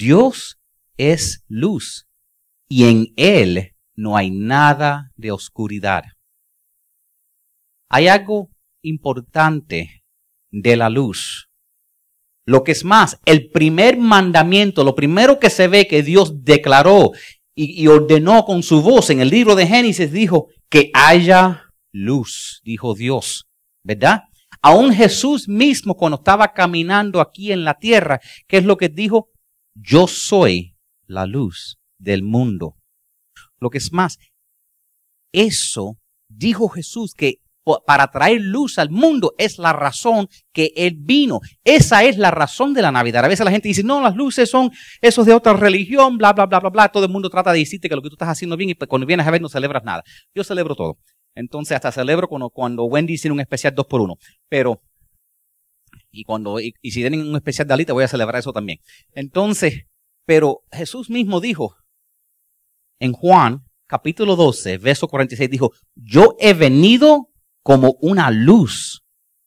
Dios es luz y en Él no hay nada de oscuridad. Hay algo importante de la luz. Lo que es más, el primer mandamiento, lo primero que se ve que Dios declaró y, ordenó con su voz en el libro de Génesis, dijo que haya luz, dijo Dios, ¿verdad? Aún Jesús mismo cuando estaba caminando aquí en la tierra, ¿qué es lo que dijo? Yo soy la luz del mundo. Lo que es más, eso dijo Jesús que para traer luz al mundo es la razón que Él vino. Esa es la razón de la Navidad. A veces la gente dice, no, las luces son esos de otra religión, bla, bla, bla, bla, bla. Todo el mundo trata de decirte que lo que tú estás haciendo bien y pues cuando vienes a ver no celebras nada. Yo celebro todo. Entonces hasta celebro cuando, Wendy tiene un especial 2 por 1 Pero, y cuando, y, si tienen un especial de Alita voy a celebrar eso también. Entonces, pero Jesús mismo dijo en Juan capítulo 12, verso 46, dijo, yo he venido como una luz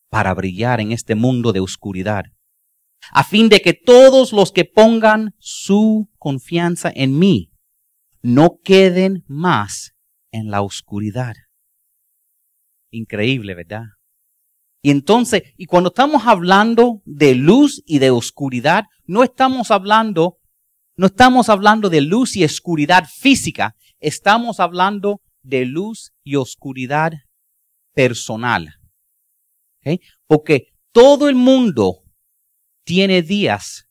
para brillar en este mundo de oscuridad, a fin de que todos los que pongan su confianza en mí no queden más en la oscuridad. Increíble, ¿verdad? Y entonces, y cuando estamos hablando de luz y de oscuridad, no estamos hablando, no estamos hablando de luz y oscuridad física, estamos hablando de luz y oscuridad personal. Porque todo el mundo tiene días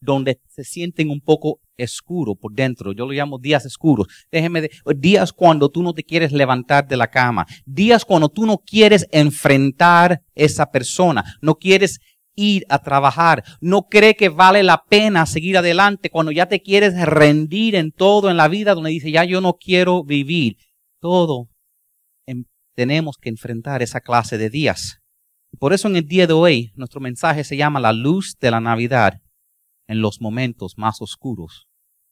donde se sienten un poco oscuros por dentro. Yo lo llamo días oscuros. Déjeme de, días cuando tú no te quieres levantar de la cama. Días cuando tú no quieres enfrentar esa persona. No quieres ir a trabajar. No cree que vale la pena seguir adelante cuando ya te quieres rendir en todo en la vida donde dice ya yo no quiero vivir. Todo tenemos que enfrentar esa clase de días. Por eso en el día de hoy nuestro mensaje se llama la luz de la Navidad en los momentos más oscuros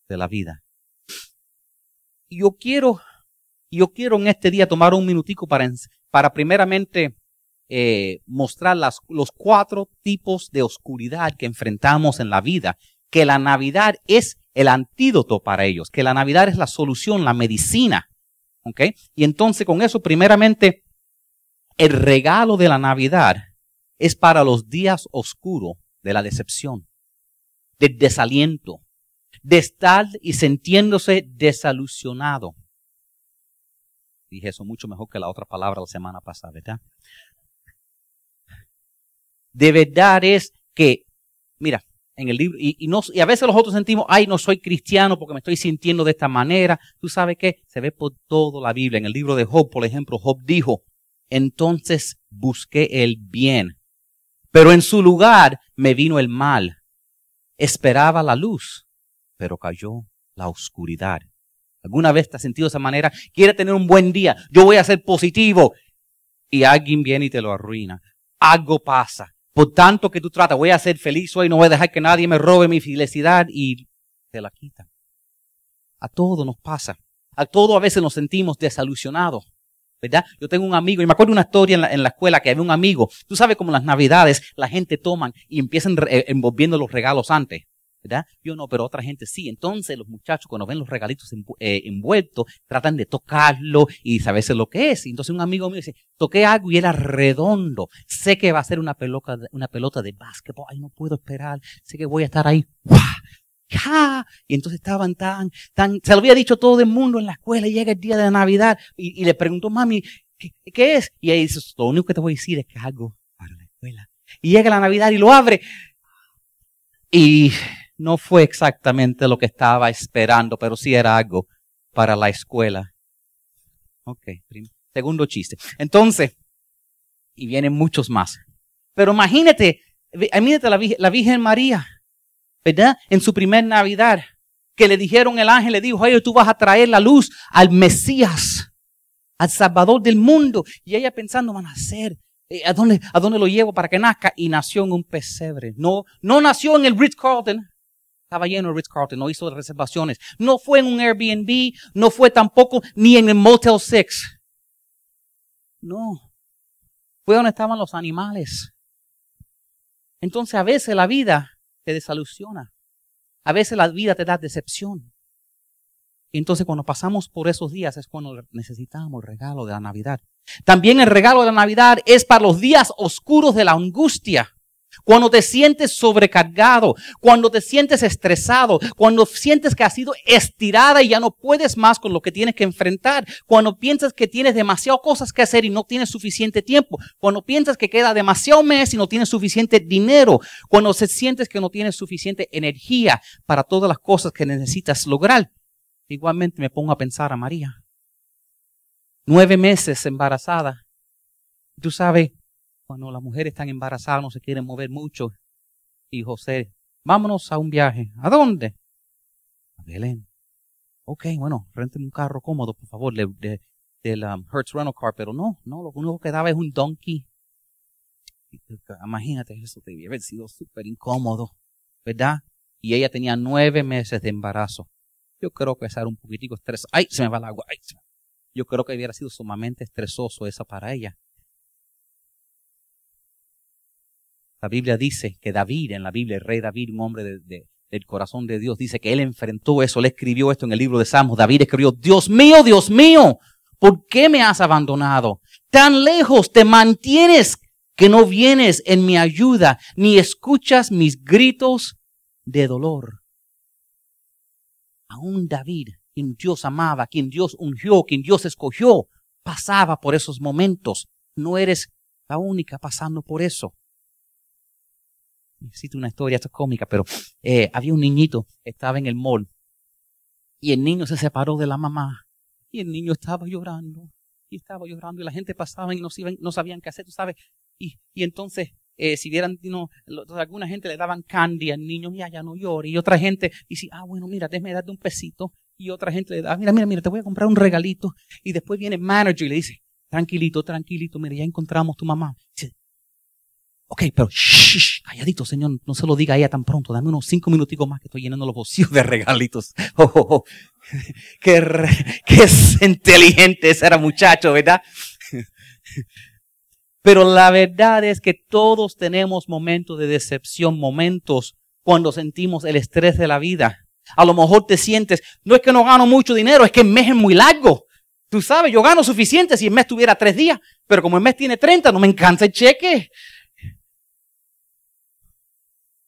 de la vida. Yo quiero, yo quiero en este día tomar un minutico para, para primeramente eh, mostrar las, los cuatro tipos de oscuridad que enfrentamos en la vida, que la Navidad es el antídoto para ellos, que la Navidad es la solución, la medicina ¿Ok? Y entonces con eso, primeramente, el regalo de la Navidad es para los días oscuros de la decepción, del desaliento, de estar y sintiéndose desilusionado. Dije eso mucho mejor que la otra palabra la semana pasada, ¿verdad? De verdad es que, mira, en el libro. Y, y, a veces los otros sentimos, ay, no soy cristiano porque me estoy sintiendo de esta manera. ¿Tú sabes qué? Se ve por toda la Biblia. En el libro de Job, por ejemplo, Job dijo, entonces busqué el bien, pero en su lugar me vino el mal. Esperaba la luz, pero cayó la oscuridad. ¿Alguna vez te has sentido de esa manera? Quiere tener un buen día, yo voy a ser positivo. Y alguien viene y te lo arruina. Algo pasa por tanto que tú tratas, voy a ser feliz hoy, no voy a dejar que nadie me robe mi felicidad y te la quitan. A todo nos pasa. A todo a veces nos sentimos desilusionados. ¿Verdad? Yo tengo un amigo, y me acuerdo una historia en la, escuela que había un amigo, tú sabes como las navidades la gente toman y empiezan eh, envolviendo los regalos antes. ¿verdad? Yo no, pero otra gente sí. Entonces los muchachos cuando ven los regalitos eh, envueltos, tratan de tocarlo y saberse lo que es. Entonces un amigo mío dice, toqué algo y era redondo. Sé que va a ser una pelota, una pelota de básquetbol. Ay, no puedo esperar. Sé que voy a estar ahí. Y entonces estaban tan, tan, se lo había dicho todo el mundo en la escuela y llega el día de la Navidad y, le preguntó, mami, ¿qué, ¿qué, es? Y ella dice, lo único que te voy a decir es que es algo para la escuela. Y llega la Navidad y lo abre. Y no fue exactamente lo que estaba esperando, pero sí era algo para la escuela. Ok, segundo chiste. Entonces, y vienen muchos más. Pero imagínate, imagínate la, la Virgen María, ¿verdad? En su primer Navidad, que le dijeron el ángel, le dijo, oye, tú vas a traer la luz al Mesías, al Salvador del mundo. Y ella pensando, van a ser, eh, ¿a dónde, ¿a dónde lo llevo para que nazca? Y nació en un pesebre. No, no nació en el Ritz Carlton, estaba lleno de Ritz Carlton, no hizo reservaciones. No fue en un Airbnb, no fue tampoco ni en el Motel 6. No. Fue donde estaban los animales. Entonces a veces la vida te desilusiona. A veces la vida te da decepción. Entonces cuando pasamos por esos días es cuando necesitamos el regalo de la Navidad. También el regalo de la Navidad es para los días oscuros de la angustia. Cuando te sientes sobrecargado, cuando te sientes estresado, cuando sientes que has sido estirada y ya no puedes más con lo que tienes que enfrentar, cuando piensas que tienes demasiadas cosas que hacer y no tienes suficiente tiempo, cuando piensas que queda demasiado mes y no tienes suficiente dinero, cuando se sientes que no tienes suficiente energía para todas las cosas que necesitas lograr. Igualmente me pongo a pensar a María. Nueve meses embarazada. Tú sabes, cuando las mujeres están embarazadas no se quieren mover mucho. Y José, vámonos a un viaje. ¿A dónde? A Belén. Ok, bueno, renten un carro cómodo, por favor, de, del um, Hertz Rental Car, pero no, no, lo único que daba es un donkey. Imagínate, eso debía haber sido súper incómodo, ¿verdad? Y ella tenía nueve meses de embarazo. Yo creo que esa era un poquitico estresoso. ¡Ay, se me va el agua! ¡Ay, Yo creo que hubiera sido sumamente estresoso esa para ella. La Biblia dice que David, en la Biblia, el rey David, un hombre del corazón de Dios, dice que él enfrentó eso, le escribió esto en el libro de Salmos. David escribió, Dios mío, Dios mío, ¿por qué me has abandonado? Tan lejos te mantienes que no vienes en mi ayuda, ni escuchas mis gritos de dolor. Aún David, quien Dios amaba, quien Dios ungió, quien Dios escogió, pasaba por esos momentos. No eres la única pasando por eso necesito una historia, esto es cómica, pero eh, había un niñito, estaba en el mall, y el niño se separó de la mamá, y el niño estaba llorando, y estaba llorando, y la gente pasaba y no, no sabían qué hacer, tú sabes, y, y entonces, eh, si vieran, no, alguna gente le daban candy al niño, mira, ya no llore, y otra gente dice, ah, bueno, mira, déjame darte un pesito, y otra gente le da, mira, mira, mira, te voy a comprar un regalito, y después viene el manager y le dice, tranquilito, tranquilito, mira, ya encontramos tu mamá. Dice, Ok, pero shh, calladito, Señor, no se lo diga a ella tan pronto. Dame unos cinco minuticos más que estoy llenando los bolsillos de regalitos. Oh, oh, oh. Qué, qué inteligente ese era muchacho, ¿verdad? Pero la verdad es que todos tenemos momentos de decepción, momentos cuando sentimos el estrés de la vida. A lo mejor te sientes, no es que no gano mucho dinero, es que el mes es muy largo. Tú sabes, yo gano suficiente si el mes tuviera tres días, pero como el mes tiene 30, no me encanta el cheque.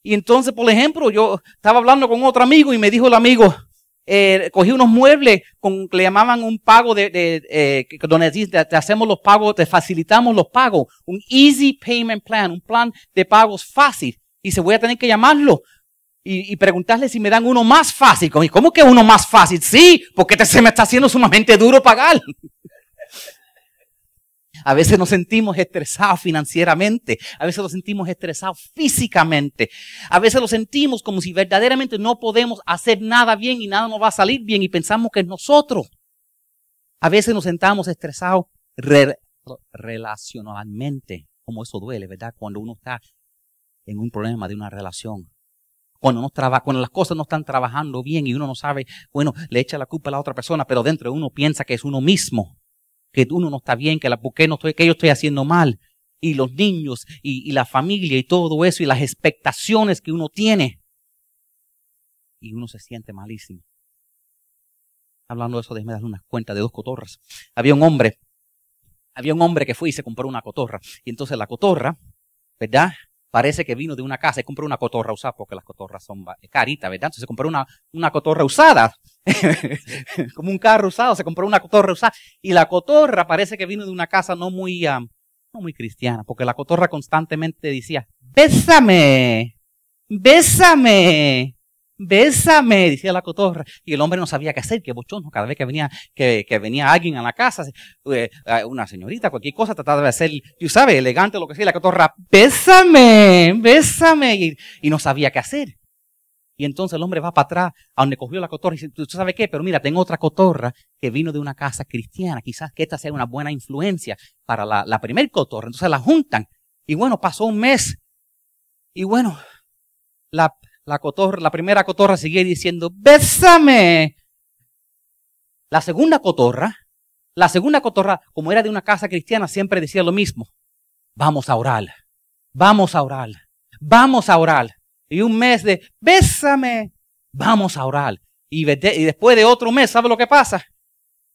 Y entonces, por ejemplo, yo estaba hablando con otro amigo y me dijo el amigo, eh, cogí unos muebles con que le llamaban un pago de, de eh, donde te, hacemos los pagos, te facilitamos los pagos, un easy payment plan, un plan de pagos fácil. Y se voy a tener que llamarlo y, y, preguntarle si me dan uno más fácil. ¿Cómo que uno más fácil? Sí, porque te, se me está haciendo sumamente duro pagar. A veces nos sentimos estresados financieramente. A veces nos sentimos estresados físicamente. A veces lo sentimos como si verdaderamente no podemos hacer nada bien y nada nos va a salir bien y pensamos que es nosotros. A veces nos sentamos estresados relacionalmente. Como eso duele, ¿verdad? Cuando uno está en un problema de una relación. Cuando, cuando las cosas no están trabajando bien y uno no sabe, bueno, le echa la culpa a la otra persona, pero dentro de uno piensa que es uno mismo que uno no está bien, que la no estoy, que yo estoy haciendo mal. Y los niños y, la familia y todo eso y las expectaciones que uno tiene. Y uno se siente malísimo. Hablando de eso, déjeme dar una cuenta de dos cotorras. Había un hombre, había un hombre que fue y se compró una cotorra. Y entonces la cotorra, ¿verdad? Parece que vino de una casa y compró una cotorra usada porque las cotorras son caritas, ¿verdad? Entonces se compró una, una cotorra usada como un carro usado, se compró una cotorra usada. Y la cotorra parece que vino de una casa no muy, no muy cristiana, porque la cotorra constantemente decía, bésame, bésame, bésame, decía la cotorra. Y el hombre no sabía qué hacer, qué bochón, cada vez que venía, que, que venía alguien a la casa, eh, una señorita, cualquier cosa, trataba de hacer, tú sabes, elegante, lo que sea, la cotorra, bésame, bésame, y, y no sabía qué hacer. Y entonces el hombre va para atrás a donde cogió la cotorra y dice, ¿tú sabes qué? Pero mira, tengo otra cotorra que vino de una casa cristiana. Quizás que esta sea una buena influencia para la, la primer cotorra. Entonces la juntan. Y bueno, pasó un mes. Y bueno, la, la cotorra, la primera cotorra seguía diciendo, bésame. La segunda cotorra, la segunda cotorra, como era de una casa cristiana, siempre decía lo mismo. Vamos a orar. Vamos a orar. Vamos a orar. Y un mes de, bésame, Vamos a orar. Y, después de otro mes, ¿sabe lo que pasa?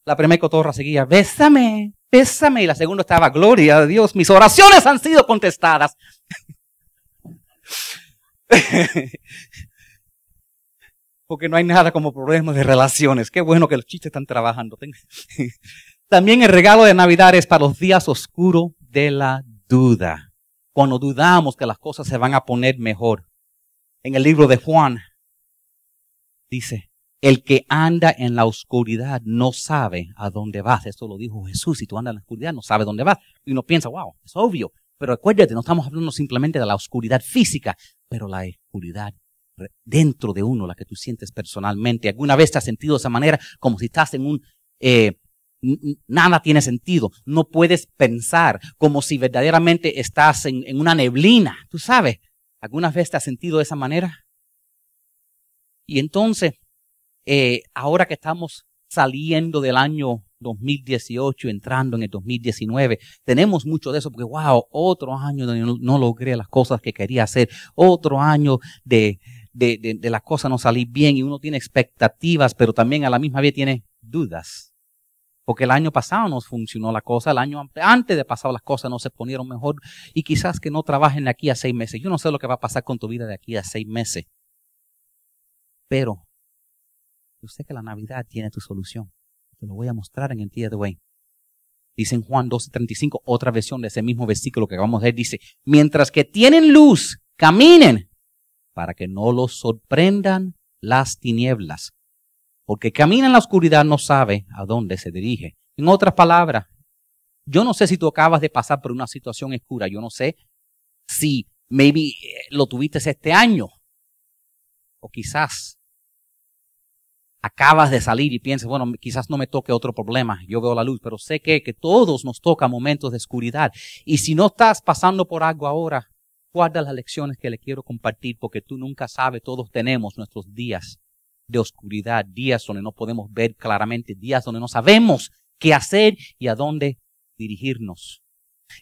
La primera cotorra seguía, bésame, bésame. Y la segunda estaba, gloria a Dios, mis oraciones han sido contestadas. Porque no hay nada como problemas de relaciones. Qué bueno que los chistes están trabajando. También el regalo de Navidad es para los días oscuros de la duda. Cuando dudamos que las cosas se van a poner mejor. En el libro de Juan dice, el que anda en la oscuridad no sabe a dónde vas. Esto lo dijo Jesús. Si tú andas en la oscuridad no sabe dónde vas. Y uno piensa, wow, es obvio. Pero acuérdate, no estamos hablando simplemente de la oscuridad física, pero la oscuridad dentro de uno, la que tú sientes personalmente. ¿Alguna vez te has sentido de esa manera como si estás en un... Eh, nada tiene sentido. No puedes pensar como si verdaderamente estás en, una neblina. Tú sabes, ¿alguna vez te has sentido de esa manera? Y entonces, eh, ahora que estamos saliendo del año 2018, entrando en el 2019. Tenemos mucho de eso porque, wow, otro año donde no, logré las cosas que quería hacer, otro año de, de, de, las cosas no salir bien y uno tiene expectativas, pero también a la misma vez tiene dudas. Porque el año pasado no funcionó la cosa, el año antes de pasado las cosas no se ponieron mejor y quizás que no trabajen de aquí a seis meses. Yo no sé lo que va a pasar con tu vida de aquí a seis meses. Pero yo sé que la Navidad tiene tu solución. Te lo voy a mostrar en el día de hoy. Dice en Juan 12:35, otra versión de ese mismo versículo que vamos a ver, dice, mientras que tienen luz, caminen para que no los sorprendan las tinieblas. Porque camina en la oscuridad no sabe a dónde se dirige. En otras palabras, yo no sé si tú acabas de pasar por una situación oscura. Yo no sé si maybe eh, lo tuviste este año. O quizás acabas de salir y piensas, bueno, quizás no me toque otro problema, yo veo la luz, pero sé que, que todos nos toca momentos de oscuridad. Y si no estás pasando por algo ahora, Guarda las lecciones que le quiero compartir porque tú nunca sabes, todos tenemos nuestros días de oscuridad, días donde no podemos ver claramente, días donde no sabemos qué hacer y a dónde dirigirnos.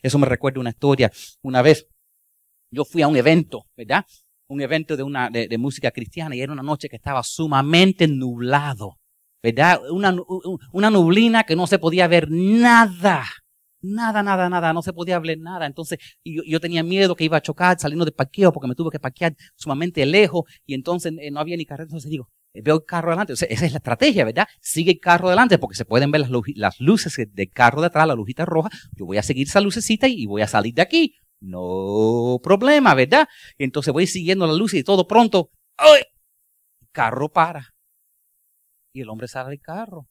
Eso me recuerda una historia. Una vez yo fui a un evento, ¿verdad? Un evento de, una, de, música cristiana y era una noche que estaba sumamente nublado, ¿verdad? Una, una nublina que no se podía ver nada. Nada, nada, nada, no se podía hablar nada. Entonces yo, yo, tenía miedo que iba a chocar saliendo de parqueo porque me tuve que parquear sumamente lejos y entonces eh, no había ni carrera. Entonces digo, eh, veo el carro adelante. esa es la estrategia, ¿verdad? Sigue el carro adelante porque se pueden ver las, las luces del carro de atrás, la lujita roja. Yo voy a seguir esa lucecita y voy a salir de aquí. No problema, ¿verdad? Entonces voy siguiendo la luz y todo pronto, ¡ay! El carro para. Y el hombre sale del carro.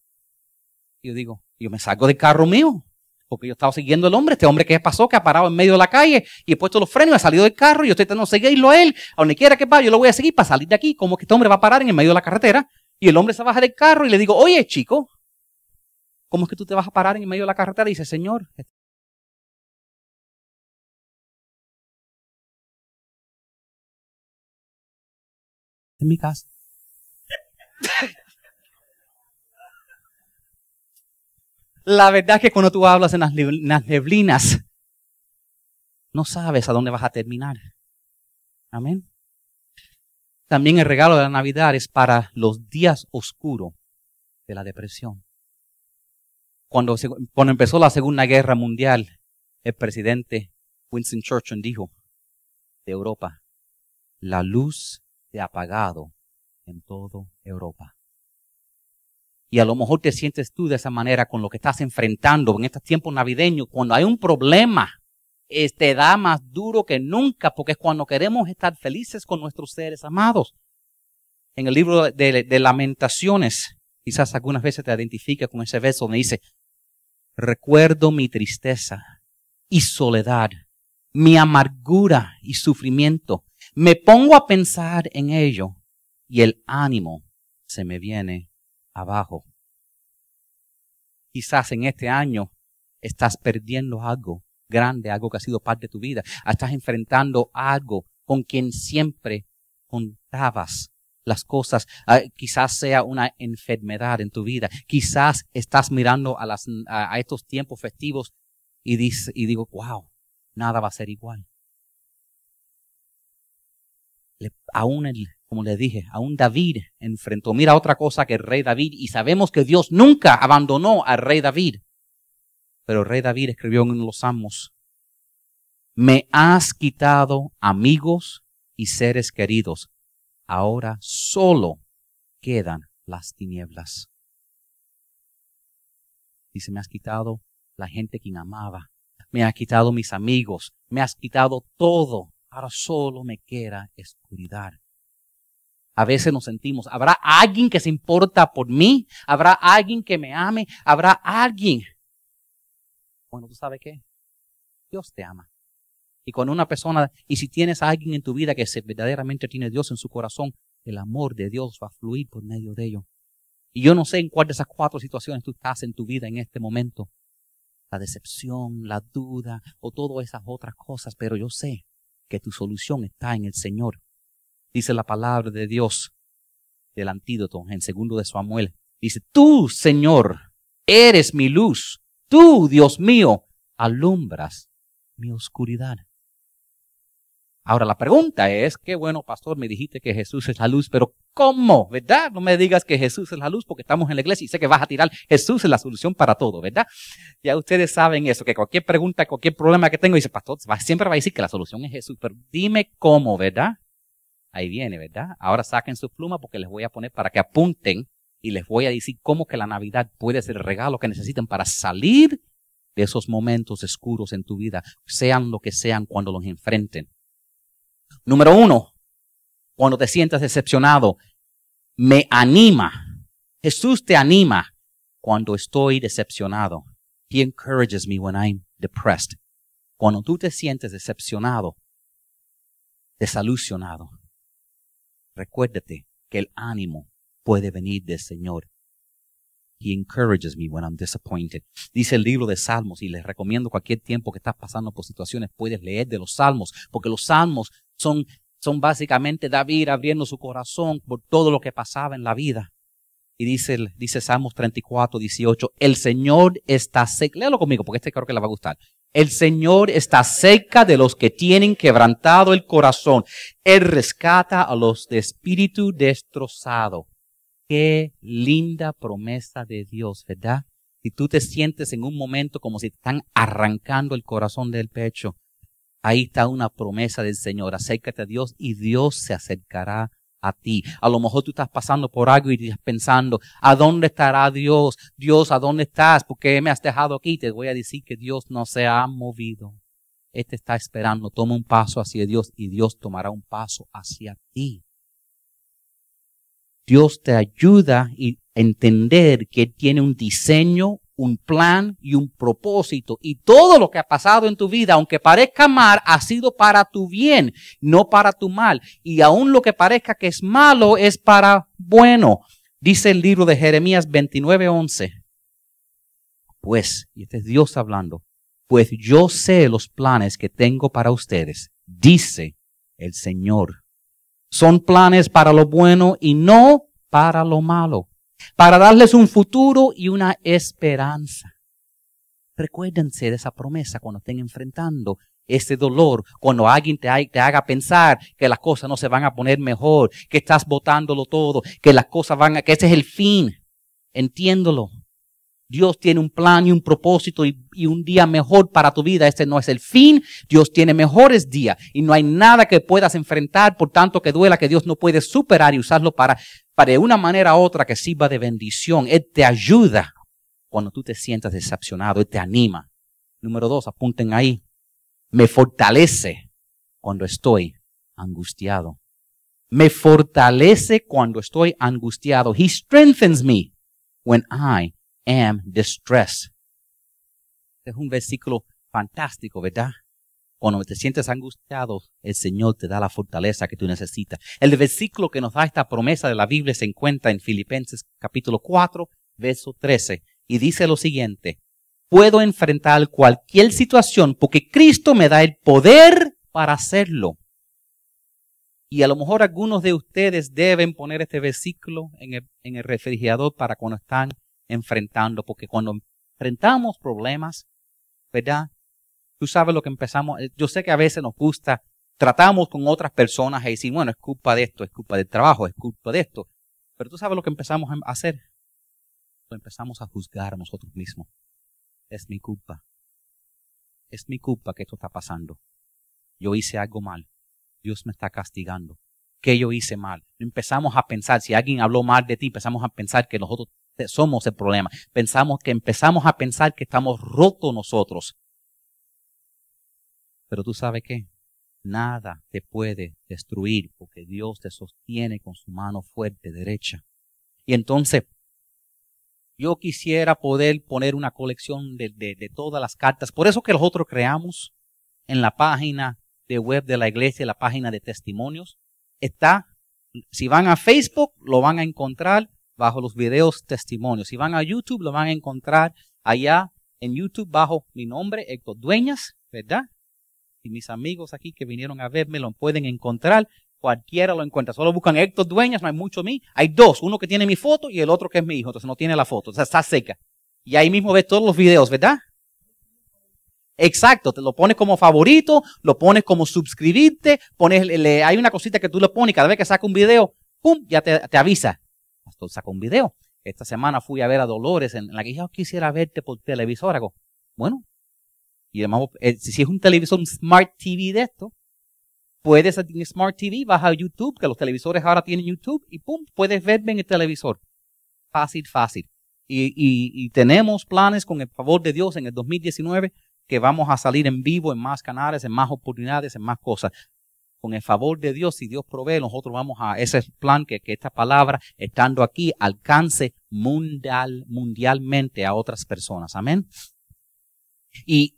Y yo digo, yo me salgo del carro mío porque yo estaba siguiendo al hombre, este hombre que pasó, que ha parado en medio de la calle y he puesto los frenos, ha salido del carro y yo estoy tratando de seguirlo a él, a donde quiera que vaya, yo lo voy a seguir para salir de aquí, como que este hombre va a parar en el medio de la carretera y el hombre se baja del carro y le digo, oye chico, ¿cómo es que tú te vas a parar en el medio de la carretera? Y dice, señor, en mi casa. La verdad es que cuando tú hablas en las neblinas, no sabes a dónde vas a terminar. Amén. También el regalo de la Navidad es para los días oscuros de la depresión. Cuando, cuando empezó la Segunda Guerra Mundial, el presidente Winston Churchill dijo de Europa, la luz apagado en toda Europa. Y a lo mejor te sientes tú de esa manera con lo que estás enfrentando en estos tiempos navideños. Cuando hay un problema, te da más duro que nunca, porque es cuando queremos estar felices con nuestros seres amados. En el libro de, Lamentaciones, quizás algunas veces te identifica con ese verso donde dice, recuerdo mi tristeza y soledad, mi amargura y sufrimiento. Me pongo a pensar en ello y el ánimo se me viene abajo. Quizás en este año estás perdiendo algo grande, algo que ha sido parte de tu vida. Estás enfrentando algo con quien siempre contabas las cosas. Ah, quizás sea una enfermedad en tu vida. Quizás estás mirando a, estos tiempos festivos y, dice, y digo, wow, nada va a ser igual. Aún el, como le dije, aún David enfrentó, mira otra cosa que rey David, y sabemos que Dios nunca abandonó al rey David. Pero rey David escribió en los Salmos, me has quitado amigos y seres queridos, ahora solo quedan las tinieblas. Dice, me has quitado la gente quien amaba, me has quitado mis amigos, me has quitado todo, ahora solo me queda oscuridad. A veces nos sentimos, ¿habrá alguien que se importa por mí? ¿Habrá alguien que me ame? ¿Habrá alguien? Bueno, ¿tú sabes qué? Dios te ama. Y cuando una persona, y si tienes a alguien en tu vida que verdaderamente tiene Dios en su corazón, el amor de Dios va a fluir por medio de ello. Y yo no sé en cuál de esas cuatro situaciones tú estás en tu vida en este momento. La decepción, la duda o todas esas otras cosas, pero yo sé que tu solución está en el Señor. Dice la palabra de Dios del antídoto en segundo de Samuel. Dice, tú, Señor, eres mi luz. Tú, Dios mío, alumbras mi oscuridad. Ahora la pregunta es, qué bueno, pastor, me dijiste que Jesús es la luz, pero ¿cómo? ¿Verdad? No me digas que Jesús es la luz porque estamos en la iglesia y sé que vas a tirar Jesús es la solución para todo, ¿verdad? Ya ustedes saben eso, que cualquier pregunta, cualquier problema que tengo, dice, pastor, siempre va a decir que la solución es Jesús, pero dime cómo, ¿verdad? Ahí viene, ¿verdad? Ahora saquen su pluma porque les voy a poner para que apunten y les voy a decir cómo que la Navidad puede ser el regalo que necesitan para salir de esos momentos oscuros en tu vida, sean lo que sean cuando los enfrenten. Número uno, cuando te sientas decepcionado, me anima. Jesús te anima cuando estoy decepcionado. He encourages me when I'm depressed. Cuando tú te sientes decepcionado, desilusionado, recuérdate que el ánimo puede venir del Señor. He encourages me when I'm disappointed. Dice el libro de Salmos y les recomiendo cualquier tiempo que estás pasando por situaciones puedes leer de los Salmos, porque los Salmos son, son básicamente David abriendo su corazón por todo lo que pasaba en la vida. Y dice, dice Salmos 34, 18, el Señor está cerca, léalo conmigo porque este creo que le va a gustar. El Señor está cerca de los que tienen quebrantado el corazón. Él rescata a los de espíritu destrozado. Qué linda promesa de Dios, ¿verdad? Si tú te sientes en un momento como si te están arrancando el corazón del pecho, Ahí está una promesa del Señor. Acércate a Dios y Dios se acercará a ti. A lo mejor tú estás pasando por algo y estás pensando, ¿a dónde estará Dios? Dios, ¿a dónde estás? ¿Por qué me has dejado aquí? Te voy a decir que Dios no se ha movido. Él te está esperando. Toma un paso hacia Dios y Dios tomará un paso hacia ti. Dios te ayuda a entender que tiene un diseño, un plan y un propósito. Y todo lo que ha pasado en tu vida, aunque parezca mal, ha sido para tu bien, no para tu mal. Y aun lo que parezca que es malo es para bueno. Dice el libro de Jeremías 29:11. Pues, y este es Dios hablando, pues yo sé los planes que tengo para ustedes, dice el Señor. Son planes para lo bueno y no para lo malo para darles un futuro y una esperanza. Recuérdense de esa promesa cuando estén enfrentando ese dolor, cuando alguien te, haga pensar que las cosas no se van a poner mejor, que estás botándolo todo, que las cosas van a, que ese es el fin. Entiéndolo. Dios tiene un plan y un propósito y, un día mejor para tu vida. Este no es el fin. Dios tiene mejores días y no hay nada que puedas enfrentar, por tanto que duela, que Dios no puede superar y usarlo para para de una manera u otra que sirva de bendición. Él te ayuda cuando tú te sientas decepcionado, Él te anima. Número dos, apunten ahí. Me fortalece cuando estoy angustiado. Me fortalece cuando estoy angustiado. He strengthens me when I am distressed. Este es un versículo fantástico, ¿verdad? Cuando te sientes angustiado, el Señor te da la fortaleza que tú necesitas. El versículo que nos da esta promesa de la Biblia se encuentra en Filipenses capítulo 4, verso 13, y dice lo siguiente, puedo enfrentar cualquier situación porque Cristo me da el poder para hacerlo. Y a lo mejor algunos de ustedes deben poner este versículo en el, en el refrigerador para cuando están enfrentando, porque cuando enfrentamos problemas, ¿verdad? Tú sabes lo que empezamos. Eh, yo sé que a veces nos gusta tratamos con otras personas y decir, bueno, es culpa de esto, es culpa del trabajo, es culpa de esto. Pero tú sabes lo que empezamos a hacer. Lo empezamos a juzgar a nosotros mismos. Es mi culpa. Es mi culpa que esto está pasando. Yo hice algo mal. Dios me está castigando. ¿Qué yo hice mal? Empezamos a pensar, si alguien habló mal de ti, empezamos a pensar que nosotros somos el problema. Pensamos que empezamos a pensar que estamos rotos nosotros. Pero tú sabes qué? Nada te puede destruir porque Dios te sostiene con su mano fuerte derecha. Y entonces, yo quisiera poder poner una colección de, de, todas las cartas. Por eso que nosotros creamos en la página de web de la iglesia, la página de testimonios, está, si van a Facebook, lo van a encontrar bajo los videos testimonios. Si van a YouTube, lo van a encontrar allá en YouTube bajo mi nombre, Héctor Dueñas, ¿verdad? Y mis amigos aquí que vinieron a verme lo pueden encontrar. Cualquiera lo encuentra. Solo buscan Héctor Dueñas, no hay mucho mí. Hay dos, uno que tiene mi foto y el otro que es mi hijo. Entonces no tiene la foto, o sea, está seca. Y ahí mismo ves todos los videos, ¿verdad? Exacto, te lo pones como favorito, lo pones como suscribirte, pones, le, hay una cosita que tú le pones y cada vez que saca un video, ¡pum! ya te, te avisa. Pastor saca un video. Esta semana fui a ver a Dolores en la que yo quisiera verte por televisor. Bueno, y además, eh, si es un televisor, un Smart TV de esto, puedes Smart TV, vas a YouTube, que los televisores ahora tienen YouTube, y pum, puedes verme en el televisor. Fácil, fácil. Y tenemos planes con el favor de Dios en el 2019 que vamos a salir en vivo en más canales, en más oportunidades, en más cosas. Con el favor de Dios, si Dios provee, nosotros vamos a ese plan que, esta palabra, estando aquí, alcance mundial, mundialmente a otras personas. Amén. Y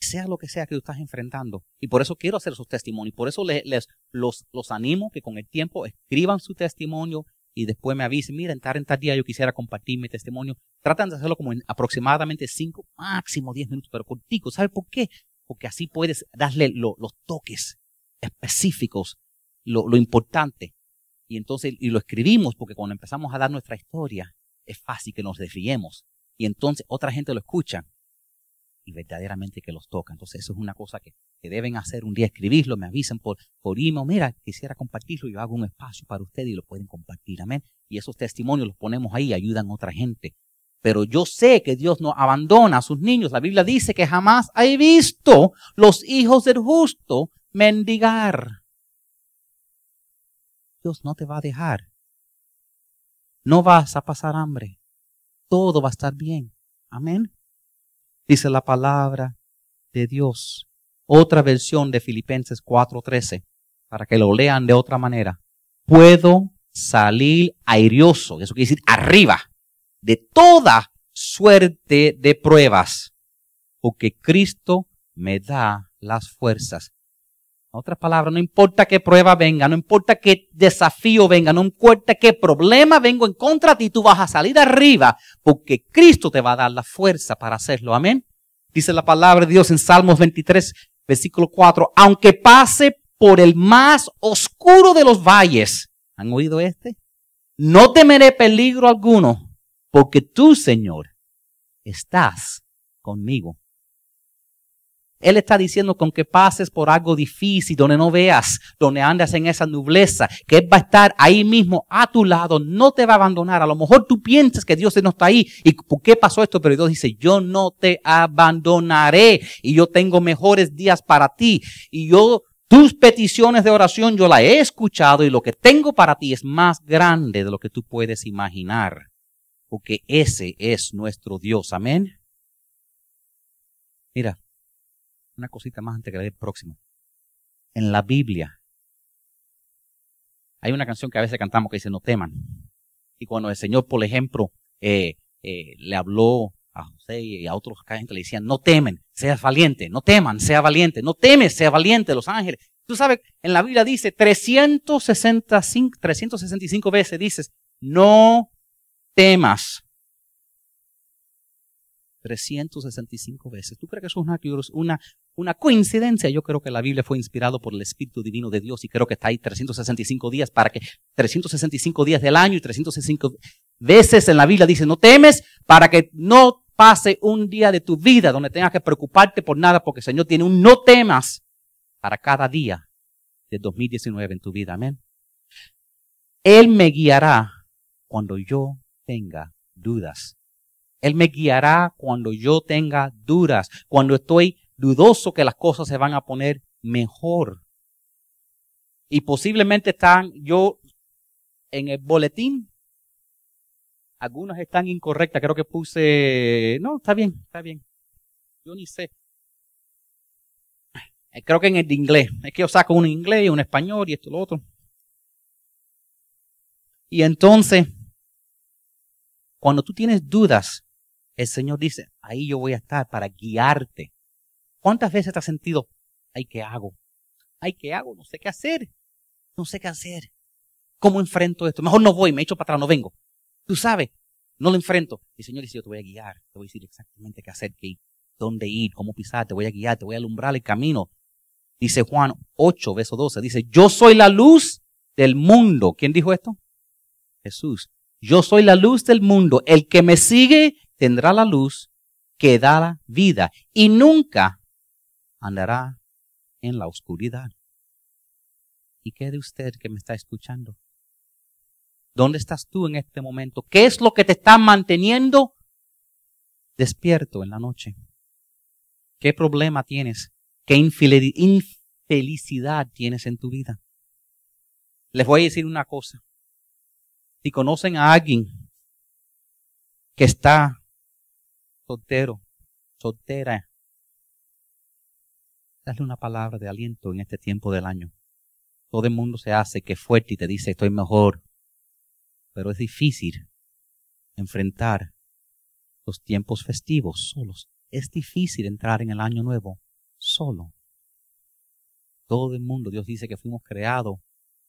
sea lo que sea que tú estás enfrentando. Y por eso quiero hacer esos testimonios. Por eso les, les los, los animo que con el tiempo escriban su testimonio y después me avisen, mira, en tal, tal día yo quisiera compartir mi testimonio. Tratan de hacerlo como en aproximadamente 5, máximo 10 minutos, pero contigo. ¿Sabes por qué? Porque así puedes darle los toques específicos, lo, lo importante. Y entonces, y lo escribimos porque cuando empezamos a dar nuestra historia, es fácil que nos desviemos. Y entonces otra gente lo escucha y verdaderamente que los toca. Entonces eso es una cosa que, deben hacer un día, escribirlo, me avisen por, por email, mira, quisiera compartirlo, yo hago un espacio para ustedes y lo pueden compartir, amén. Y esos testimonios los ponemos ahí, ayudan a otra gente. Pero yo sé que Dios no abandona a sus niños. La Biblia dice que jamás he visto los hijos del justo mendigar. Dios no te va a dejar. No vas a pasar hambre. Todo va a estar bien. Amén dice la palabra de Dios. Otra versión de Filipenses 4:13, para que lo lean de otra manera. Puedo salir airioso, eso quiere decir arriba, de toda suerte de pruebas, porque Cristo me da las fuerzas otras palabras, no importa qué prueba venga, no importa qué desafío venga, no importa qué problema venga en contra de ti, tú vas a salir arriba porque Cristo te va a dar la fuerza para hacerlo. Amén. Dice la palabra de Dios en Salmos 23, versículo 4, aunque pase por el más oscuro de los valles. ¿Han oído este? No temeré peligro alguno porque tú, Señor, estás conmigo. Él está diciendo con que pases por algo difícil, donde no veas, donde andas en esa nubleza, que Él va a estar ahí mismo a tu lado, no te va a abandonar. A lo mejor tú piensas que Dios no está ahí. ¿Y por qué pasó esto? Pero Dios dice, yo no te abandonaré y yo tengo mejores días para ti. Y yo, tus peticiones de oración, yo las he escuchado y lo que tengo para ti es más grande de lo que tú puedes imaginar. Porque ese es nuestro Dios. Amén. Mira, una cosita más antes que el próximo. En la Biblia hay una canción que a veces cantamos que dice no teman. Y cuando el Señor, por ejemplo, eh, eh, le habló a José y a otros acá gente le decían, no temen, sea valiente, no teman, sea valiente, no temes, sea valiente, los ángeles. Tú sabes, en la Biblia dice 365, 365 veces dices, no temas. 365 veces. ¿Tú crees que eso es una, una coincidencia? Yo creo que la Biblia fue inspirado por el Espíritu Divino de Dios y creo que está ahí 365 días para que 365 días del año y 365 veces en la Biblia dice no temes para que no pase un día de tu vida donde tengas que preocuparte por nada porque el Señor tiene un no temas para cada día de 2019 en tu vida. Amén. Él me guiará cuando yo tenga dudas. Él me guiará cuando yo tenga dudas, cuando estoy dudoso que las cosas se van a poner mejor. Y posiblemente están yo en el boletín. Algunas están incorrectas. Creo que puse, no, está bien, está bien. Yo ni sé. Eh, creo que en el de inglés. Es que yo saco un inglés, un español y esto y lo otro. Y entonces, cuando tú tienes dudas, el Señor dice, ahí yo voy a estar para guiarte. ¿Cuántas veces te has sentido, ay, ¿qué hago? Ay, ¿qué hago? No sé qué hacer. No sé qué hacer. ¿Cómo enfrento esto? Mejor no voy, me echo para atrás, no vengo. Tú sabes, no lo enfrento. El Señor dice, yo te voy a guiar, te voy a decir exactamente qué hacer, qué, dónde ir, cómo pisar, te voy a guiar, te voy a alumbrar el camino. Dice Juan 8, verso 12, dice, yo soy la luz del mundo. ¿Quién dijo esto? Jesús. Yo soy la luz del mundo. El que me sigue tendrá la luz que da la vida y nunca andará en la oscuridad. ¿Y qué de usted que me está escuchando? ¿Dónde estás tú en este momento? ¿Qué es lo que te está manteniendo despierto en la noche? ¿Qué problema tienes? ¿Qué infelicidad tienes en tu vida? Les voy a decir una cosa. Si conocen a alguien que está soltero, soltera, dale una palabra de aliento en este tiempo del año. Todo el mundo se hace que es fuerte y te dice estoy mejor, pero es difícil enfrentar los tiempos festivos solos. Es difícil entrar en el año nuevo solo. Todo el mundo, Dios dice que fuimos creados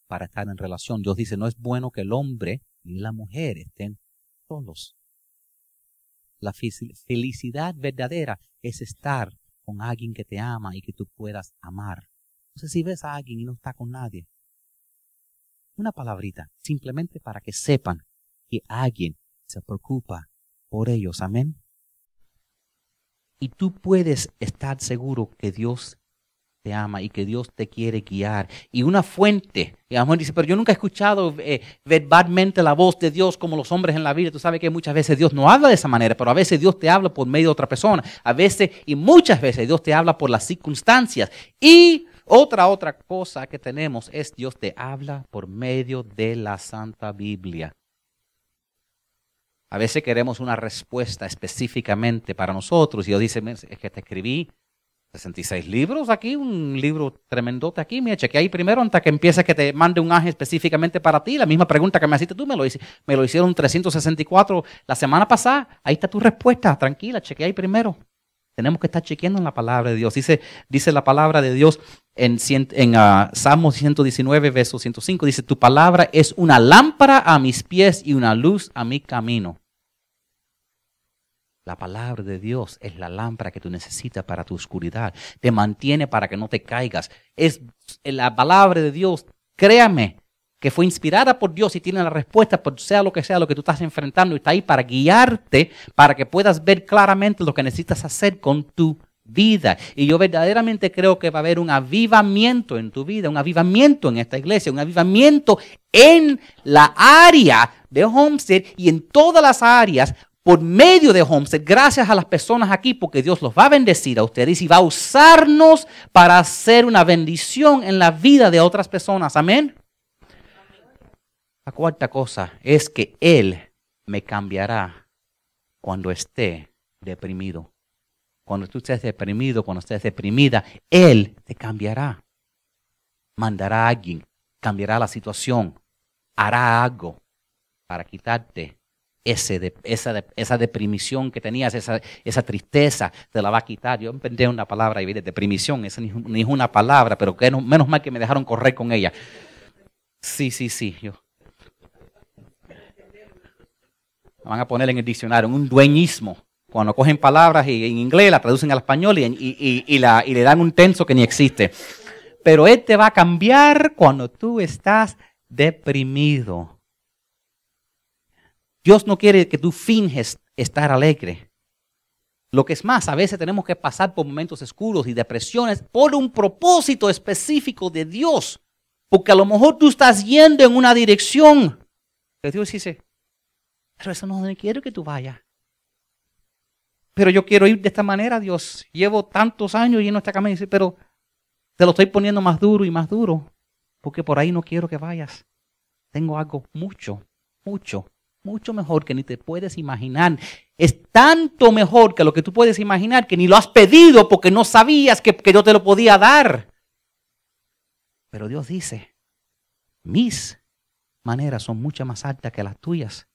para estar en relación. Dios dice, no es bueno que el hombre ni la mujer estén solos. La felicidad verdadera es estar con alguien que te ama y que tú puedas amar. Sé si ves a alguien y no está con nadie. Una palabrita, simplemente para que sepan que alguien se preocupa por ellos. Amén. Y tú puedes estar seguro que Dios ama y que Dios te quiere guiar. Y una fuente, y a dice, pero yo nunca he escuchado eh, verbalmente la voz de Dios como los hombres en la Biblia. Tú sabes que muchas veces Dios no habla de esa manera, pero a veces Dios te habla por medio de otra persona. A veces y muchas veces Dios te habla por las circunstancias. Y otra, otra cosa que tenemos es Dios te habla por medio de la Santa Biblia. A veces queremos una respuesta específicamente para nosotros y Dios dice, es que te escribí 66 libros aquí, un libro tremendote aquí. Mira, cheque ahí primero hasta que empiece que te mande un ángel específicamente para ti. La misma pregunta que me hiciste tú, me lo, me lo hicieron 364 la semana pasada. Ahí está tu respuesta, tranquila, cheque ahí primero. Tenemos que estar chequeando en la palabra de Dios. Dice, dice la palabra de Dios en, en uh, Salmo 119, verso 105. Dice, tu palabra es una lámpara a mis pies y una luz a mi camino. La palabra de Dios es la lámpara que tú necesitas para tu oscuridad. Te mantiene para que no te caigas. Es la palabra de Dios, créame, que fue inspirada por Dios y tiene la respuesta por sea lo que sea lo que tú estás enfrentando y está ahí para guiarte, para que puedas ver claramente lo que necesitas hacer con tu vida. Y yo verdaderamente creo que va a haber un avivamiento en tu vida, un avivamiento en esta iglesia, un avivamiento en la área de Homestead y en todas las áreas por medio de Homestead, gracias a las personas aquí, porque Dios los va a bendecir a ustedes y va a usarnos para hacer una bendición en la vida de otras personas. Amén. La cuarta cosa es que Él me cambiará cuando esté deprimido. Cuando tú estés deprimido, cuando estés deprimida, Él te cambiará. Mandará a alguien, cambiará la situación, hará algo para quitarte ese de, esa, esa deprimición que tenías, esa, esa tristeza, te la va a quitar. Yo inventé una palabra y de deprimión, esa ni, es una palabra, pero que menos mal que me dejaron correr con ella. Sí, sí, sí. Yo. van a poner en el diccionario un dueñismo. Cuando cogen palabras y, en inglés la traducen al español y, y, y, la, y le dan un tenso que ni existe. Pero Él te va a cambiar cuando tú estás deprimido. Dios no quiere que tú finges estar alegre. Lo que es más, a veces tenemos que pasar por momentos oscuros y depresiones por un propósito específico de Dios. Porque a lo mejor tú estás yendo en una dirección que Dios dice, pero eso no es donde quiero que tú vayas. Pero yo quiero ir de esta manera, Dios. Llevo tantos años yendo esta camino, pero te lo estoy poniendo más duro y más duro, porque por ahí no quiero que vayas. Tengo algo mucho, mucho, mucho mejor que ni te puedes imaginar. Es tanto mejor que lo que tú puedes imaginar que ni lo has pedido porque no sabías que, yo te lo podía dar. Pero Dios dice, mis maneras son mucho más altas que las tuyas.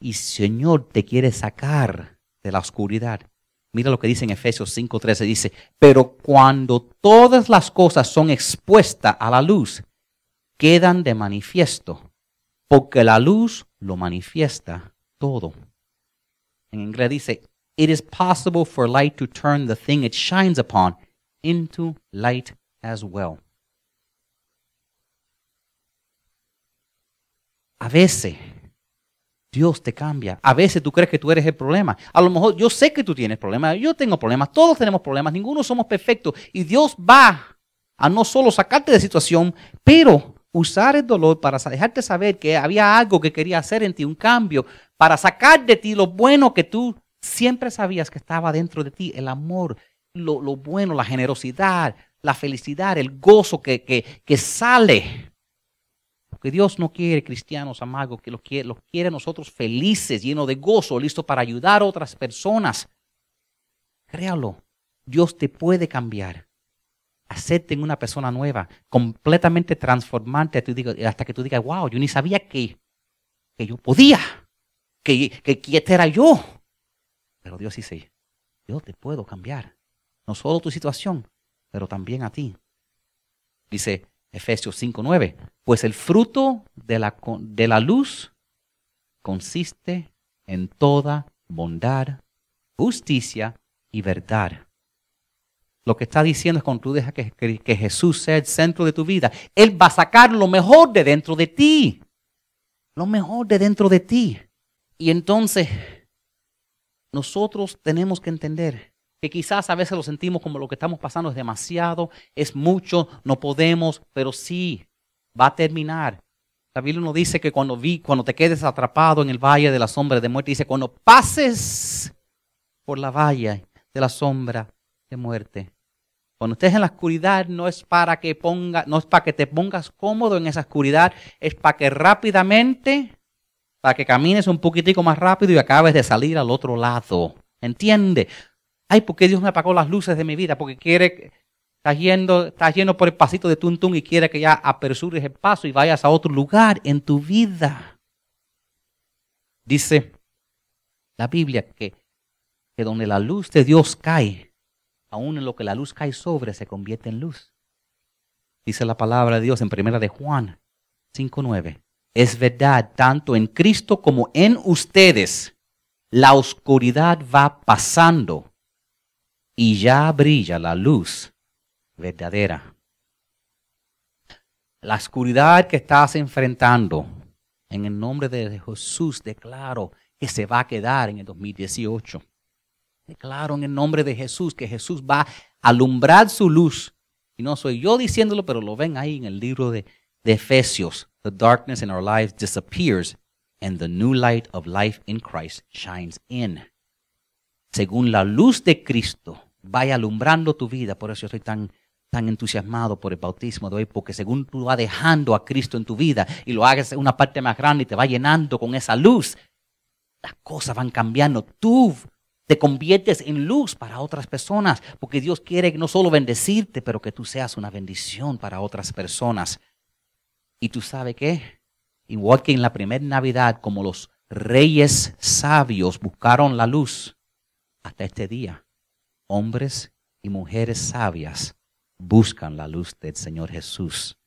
Y Señor te quiere sacar de la oscuridad. Mira lo que dice en Efesios 5:13. Dice, pero cuando todas las cosas son expuestas a la luz, quedan de manifiesto, porque la luz lo manifiesta todo. En inglés dice, it is possible for light to turn the thing it shines upon into light as well. A veces Dios te cambia. A veces tú crees que tú eres el problema. A lo mejor yo sé que tú tienes problemas, yo tengo problemas, todos tenemos problemas, ninguno somos perfectos. Y Dios va a no solo sacarte de situación, pero usar el dolor para dejarte saber que había algo que quería hacer en ti, un cambio, para sacar de ti lo bueno que tú siempre sabías que estaba dentro de ti, el amor, lo, bueno, la generosidad, la felicidad, el gozo que, que, que sale que Dios no quiere cristianos amados, que los quiere, quiere nosotros felices, llenos de gozo, listos para ayudar a otras personas. Créalo, Dios te puede cambiar. Hacerte en una persona nueva, completamente transformante hasta que tú digas, wow, yo ni sabía que, que yo podía, que, que, que este era yo. Pero Dios dice, yo te puedo cambiar. No solo tu situación, pero también a ti. Dice, Efesios 5:9. Pues el fruto de la, de la luz consiste en toda bondad, justicia y verdad. Lo que está diciendo es cuando tú dejas que, que, Jesús sea el centro de tu vida, Él va a sacar lo mejor de dentro de ti. Lo mejor de dentro de ti. Y entonces nosotros tenemos que entender que quizás a veces lo sentimos como lo que estamos pasando es demasiado, es mucho, no podemos, pero sí, va a terminar. La Biblia nos dice que cuando, vi, cuando te quedes atrapado en el valle de la sombra de muerte, dice, cuando pases por la valle de la sombra de muerte. Cuando estés en la oscuridad no es para que ponga, no es para que te pongas cómodo en esa oscuridad, es para que rápidamente, para que camines un poquitico más rápido y acabes de salir al otro lado. ¿Entiende? Ay, ¿por qué Dios me apagó las luces de mi vida? Porque quiere, estás yendo, estás yendo por el pasito de tuntún y quiere que ya apresures el paso y vayas a otro lugar en tu vida. Dice la Biblia que, que donde la luz de Dios cae, aún en lo que la luz cae sobre, se convierte en luz. Dice la palabra de Dios en primera de Juan 5.9. Es verdad, tanto en Cristo como en ustedes, la oscuridad va pasando y ya brilla la luz verdadera. La oscuridad que estás enfrentando, en el nombre de Jesús declaro que se va a quedar en el 2018. Declaro en el nombre de Jesús que Jesús va a alumbrar su luz. Y no soy yo diciéndolo, pero lo ven ahí en el libro de, de Efesios. The darkness in our lives disappears and the new light of life in Christ shines in según la luz de Cristo vaya alumbrando tu vida. Por eso estoy tan, tan entusiasmado por el bautismo de hoy, porque según tú vas dejando a Cristo en tu vida y lo hagas en una parte más grande y te va llenando con esa luz, las cosas van cambiando. Tú te conviertes en luz para otras personas, porque Dios quiere no solo bendecirte, pero que tú seas una bendición para otras personas. Y tú sabes qué? Igual que en la primera Navidad, como los reyes sabios buscaron la luz, hasta este día, hombres y mujeres sabias buscan la luz del Señor Jesús.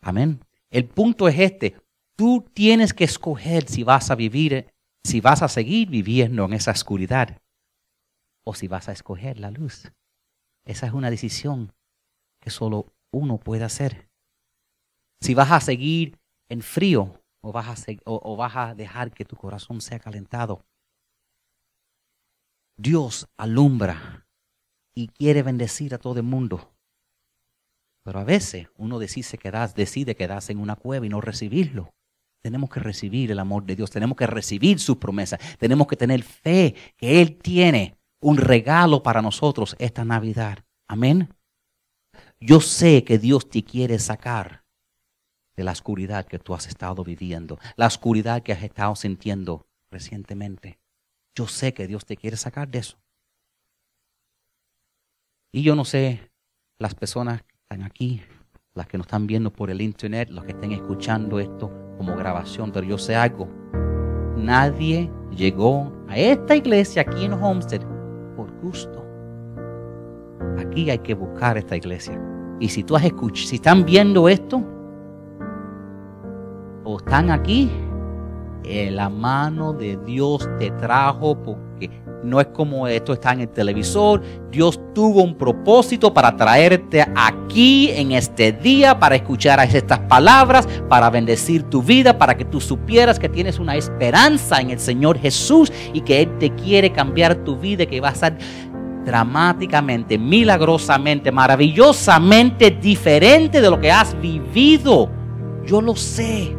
Amén. El punto es este. Tú tienes que escoger si vas a vivir, si vas a seguir viviendo en esa oscuridad o si vas a escoger la luz. Esa es una decisión que solo uno puede hacer. Si vas a seguir en frío o vas a, dejar que tu corazón sea calentado Dios alumbra y quiere bendecir a todo el mundo. Pero a veces uno decide, quedarse, decide quedarse en una cueva y no recibirlo. Tenemos que recibir el amor de Dios, tenemos que recibir sus promesas, tenemos que tener fe que Él tiene un regalo para nosotros esta Navidad. Amén. Yo sé que Dios te quiere sacar de la oscuridad que tú has estado viviendo, la oscuridad que has estado sintiendo recientemente. Yo sé que Dios te quiere sacar de eso. Y yo no sé las personas están aquí, las que nos están viendo por el internet, los que estén escuchando esto como grabación, pero yo sé algo. Nadie llegó a esta iglesia aquí en Homestead por gusto. Aquí hay que buscar esta iglesia. Y si tú has escuchado, si están viendo esto, o están aquí, en la mano de Dios te trajo porque no es como esto está en el televisor. Dios tuvo un propósito para traerte aquí en este día, para escuchar estas palabras, para bendecir tu vida, para que tú supieras que tienes una esperanza en el Señor Jesús y que Él te quiere cambiar tu vida, que va a ser dramáticamente, milagrosamente, maravillosamente diferente de lo que has vivido. Yo lo sé,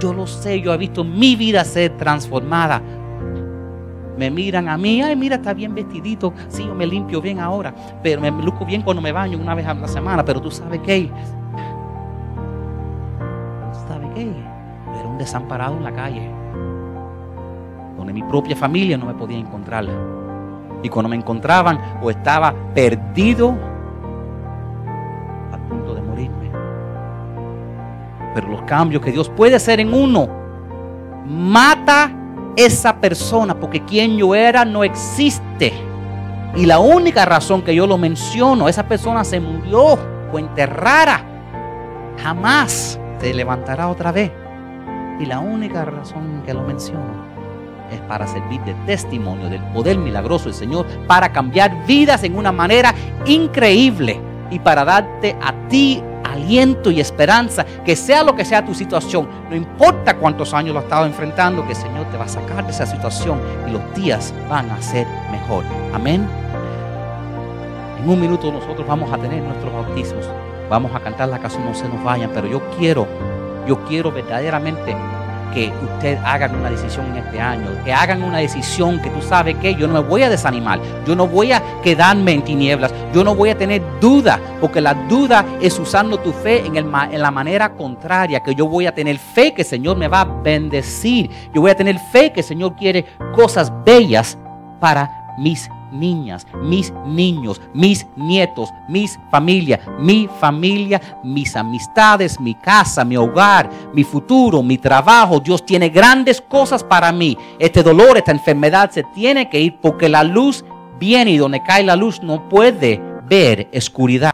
yo lo sé, yo he visto mi vida ser transformada me miran a mí, ay, mira, está bien vestidito. Sí, yo me limpio bien ahora, pero me luzco bien cuando me baño una vez a la semana. Pero tú sabes qué, ¿tú sabes qué? Era un desamparado en la calle, donde mi propia familia no me podía encontrar. Y cuando me encontraban, o estaba perdido Pero los cambios que Dios puede hacer en uno mata esa persona, porque quien yo era no existe. Y la única razón que yo lo menciono, esa persona se murió, fue enterrada. Jamás se levantará otra vez. Y la única razón que lo menciono es para servir de testimonio del poder milagroso del Señor, para cambiar vidas en una manera increíble y para darte a ti aliento y esperanza, que sea lo que sea tu situación, no importa cuántos años lo has estado enfrentando, que el Señor te va a sacar de esa situación y los días van a ser mejor. Amén. En un minuto nosotros vamos a tener nuestros bautismos, vamos a cantar la canción No se nos vayan, pero yo quiero, yo quiero verdaderamente que usted hagan una decisión en este año, que hagan una decisión que tú sabes que yo no me voy a desanimar, yo no voy a quedarme en tinieblas, yo no voy a tener duda, porque la duda es usando tu fe en, el, en la manera contraria, que yo voy a tener fe que el Señor me va a bendecir, yo voy a tener fe que el Señor quiere cosas bellas para mis niñas, mis niños, mis nietos, mis familia, mi familia, mis amistades, mi casa, mi hogar, mi futuro, mi trabajo. Dios tiene grandes cosas para mí. Este dolor, esta enfermedad se tiene que ir porque la luz viene y donde cae la luz no puede ver oscuridad.